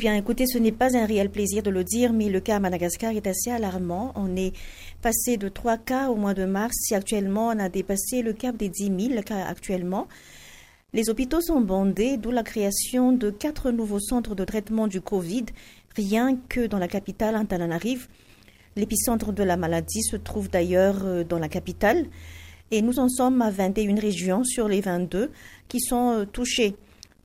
Bien, écoutez, ce n'est pas un réel plaisir de le dire, mais le cas à Madagascar est assez alarmant. On est passé de 3 cas au mois de mars et actuellement on a dépassé le cap des 10 000 cas actuellement. Les hôpitaux sont bondés, d'où la création de quatre nouveaux centres de traitement du Covid, rien que dans la capitale Antananarive. L'épicentre de la maladie se trouve d'ailleurs euh, dans la capitale et nous en sommes à 21 régions sur les 22 qui sont euh, touchées.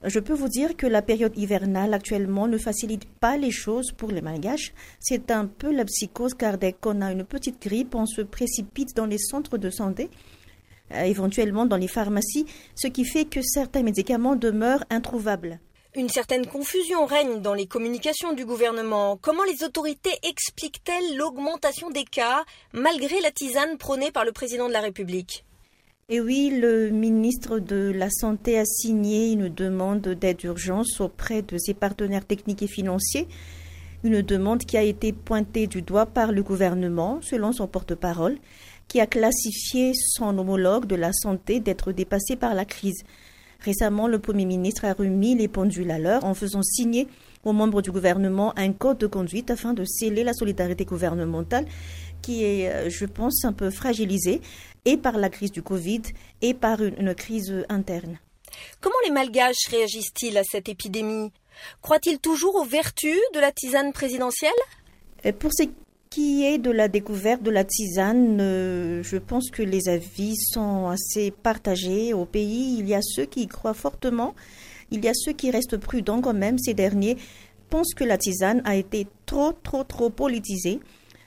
Je peux vous dire que la période hivernale actuellement ne facilite pas les choses pour les malgaches. C'est un peu la psychose car dès qu'on a une petite grippe, on se précipite dans les centres de santé, euh, éventuellement dans les pharmacies, ce qui fait que certains médicaments demeurent introuvables. Une certaine confusion règne dans les communications du gouvernement. Comment les autorités expliquent-elles l'augmentation des cas malgré la tisane prônée par le président de la République? Et oui, le ministre de la Santé a signé une demande d'aide d'urgence auprès de ses partenaires techniques et financiers, une demande qui a été pointée du doigt par le gouvernement, selon son porte-parole, qui a classifié son homologue de la santé d'être dépassé par la crise. Récemment, le Premier ministre a remis les pendules à l'heure en faisant signer aux membres du gouvernement un code de conduite afin de sceller la solidarité gouvernementale qui est, euh, je pense, un peu fragilisée et par la crise du Covid et par une, crise interne. Comment les Malgaches réagissent-ils à cette épidémie? Croient-ils toujours aux vertus de la tisane présidentielle? Euh, Pour ce qui est de la découverte de la tisane, euh, je pense que les avis sont assez partagés au pays. Il y a ceux qui y croient fortement, il y a ceux qui restent prudents quand même. Ces derniers pensent que la tisane a été trop, trop, trop politisée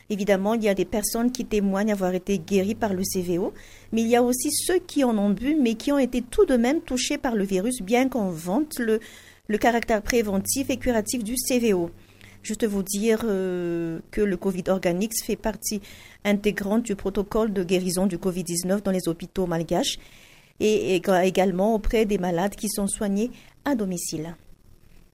Évidemment, il y a des personnes qui témoignent avoir été guéries par le CVO, mais il y a aussi ceux qui en ont bu, mais qui ont été tout de même touchés par le virus, bien qu'on vante le, caractère préventif et curatif du CVO. Juste vous dire euh, que le Covid Organics fait partie intégrante du protocole de guérison du Covid-19 dans les hôpitaux malgaches et également auprès des malades qui sont soignés à domicile.